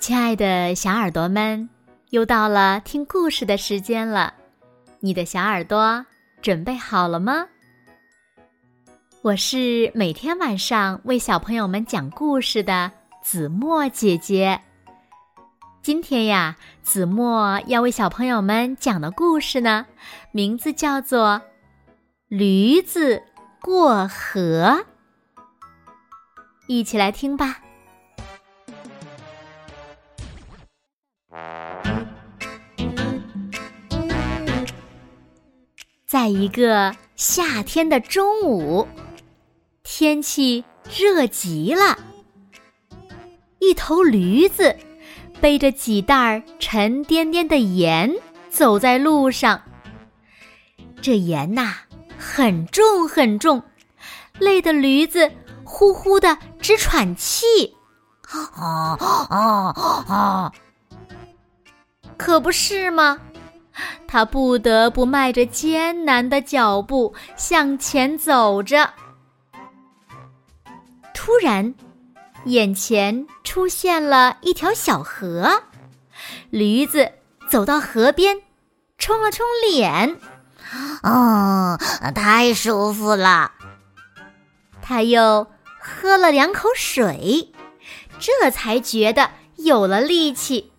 亲爱的小耳朵们，又到了听故事的时间了，你的小耳朵准备好了吗？我是每天晚上为小朋友们讲故事的子墨姐姐。今天呀，子墨要为小朋友们讲的故事呢，名字叫做《驴子过河》，一起来听吧。在一个夏天的中午，天气热极了。一头驴子背着几袋沉甸甸的盐走在路上，这盐呐很重很重，累得驴子呼呼的直喘气。啊啊啊！可不是吗？他不得不迈着艰难的脚步向前走着。突然，眼前出现了一条小河，驴子走到河边，冲了冲脸，哦，太舒服了。他又喝了两口水，这才觉得有了力气。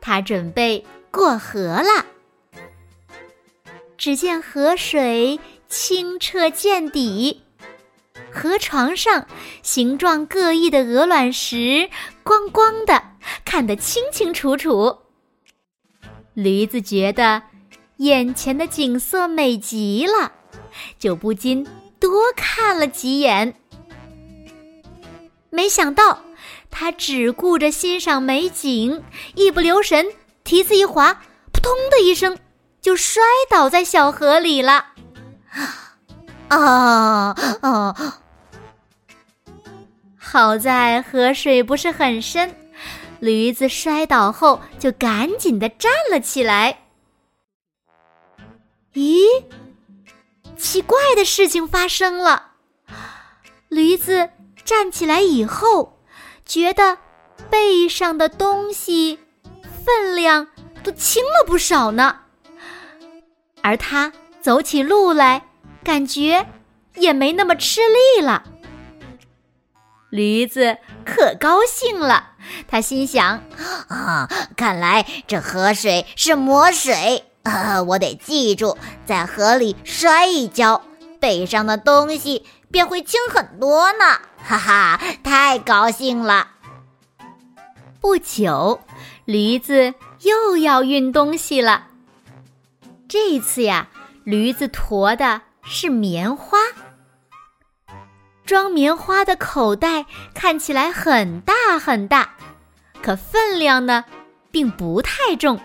他准备。过河了，只见河水清澈见底，河床上形状各异的鹅卵石光光的，看得清清楚楚。驴子觉得眼前的景色美极了，就不禁多看了几眼。没想到，他只顾着欣赏美景，一不留神。蹄子一滑，扑通的一声，就摔倒在小河里了。啊啊！好在河水不是很深，驴子摔倒后就赶紧的站了起来。咦，奇怪的事情发生了。驴子站起来以后，觉得背上的东西。分量都轻了不少呢，而他走起路来感觉也没那么吃力了。驴子可高兴了，他心想：“啊，看来这河水是魔水呃！我得记住，在河里摔一跤，背上的东西便会轻很多呢！”哈哈，太高兴了。不久。驴子又要运东西了。这一次呀，驴子驮的是棉花。装棉花的口袋看起来很大很大，可分量呢，并不太重。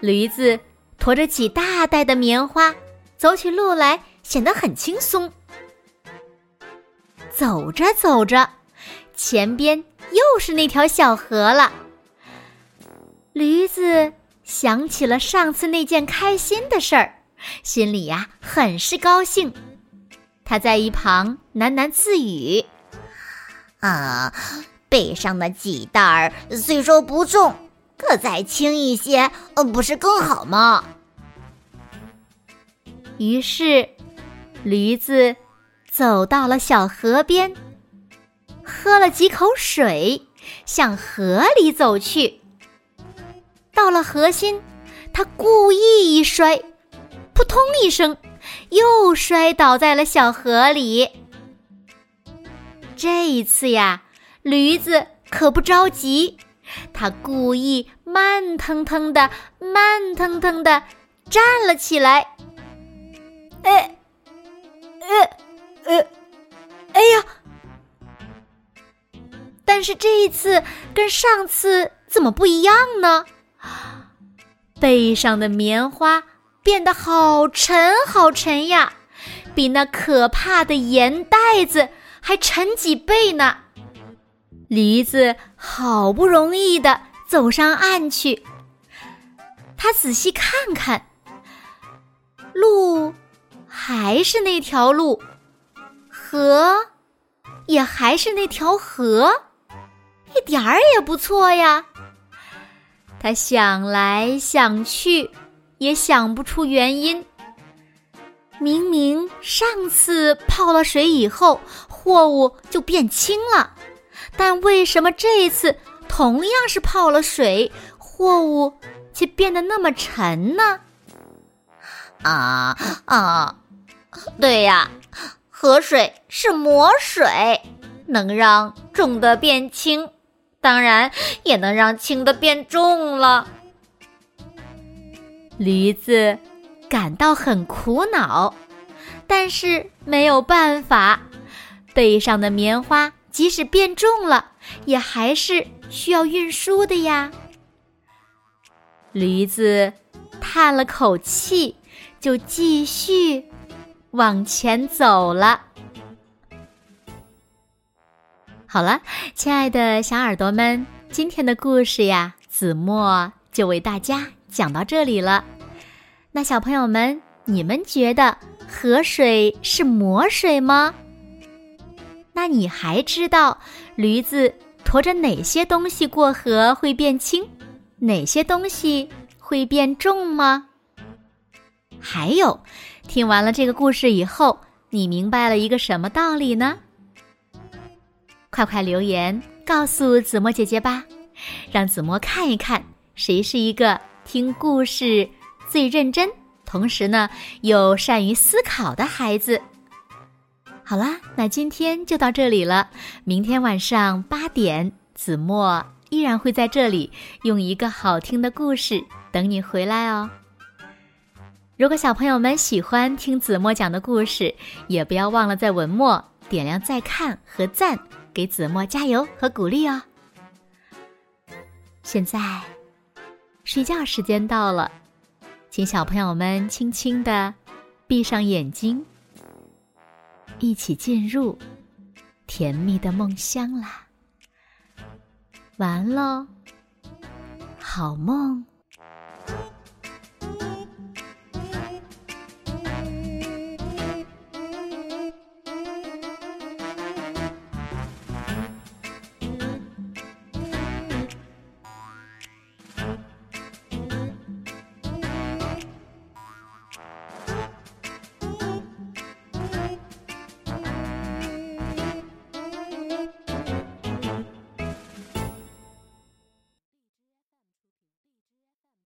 驴子驮着几大袋的棉花，走起路来显得很轻松。走着走着，前边又是那条小河了。驴子想起了上次那件开心的事儿，心里呀很是高兴。他在一旁喃喃自语：“啊，背上的几袋儿虽说不重，可再轻一些，不是更好吗？”于是，驴子走到了小河边，喝了几口水，向河里走去。到了河心，他故意一摔，扑通一声，又摔倒在了小河里。这一次呀，驴子可不着急，他故意慢腾腾的、慢腾腾的站了起来。哎，呃，呃，哎呀！但是这一次跟上次怎么不一样呢？背上的棉花变得好沉好沉呀，比那可怕的盐袋子还沉几倍呢。驴子好不容易的走上岸去，他仔细看看，路还是那条路，河也还是那条河，一点儿也不错呀。他想来想去，也想不出原因。明明上次泡了水以后，货物就变轻了，但为什么这次同样是泡了水，货物却变得那么沉呢？啊啊，对呀，河水是魔水，能让重的变轻，当然也能让轻的变重了。驴子。感到很苦恼，但是没有办法。背上的棉花即使变重了，也还是需要运输的呀。驴子叹了口气，就继续往前走了。好了，亲爱的小耳朵们，今天的故事呀，子墨就为大家讲到这里了。那小朋友们，你们觉得河水是魔水吗？那你还知道驴子驮着哪些东西过河会变轻，哪些东西会变重吗？还有，听完了这个故事以后，你明白了一个什么道理呢？快快留言告诉子墨姐姐吧，让子墨看一看谁是一个听故事。最认真，同时呢又善于思考的孩子。好啦，那今天就到这里了。明天晚上八点，子墨依然会在这里用一个好听的故事等你回来哦。如果小朋友们喜欢听子墨讲的故事，也不要忘了在文末点亮再看和赞，给子墨加油和鼓励哦。现在，睡觉时间到了。请小朋友们轻轻的闭上眼睛，一起进入甜蜜的梦乡啦！完喽，好梦。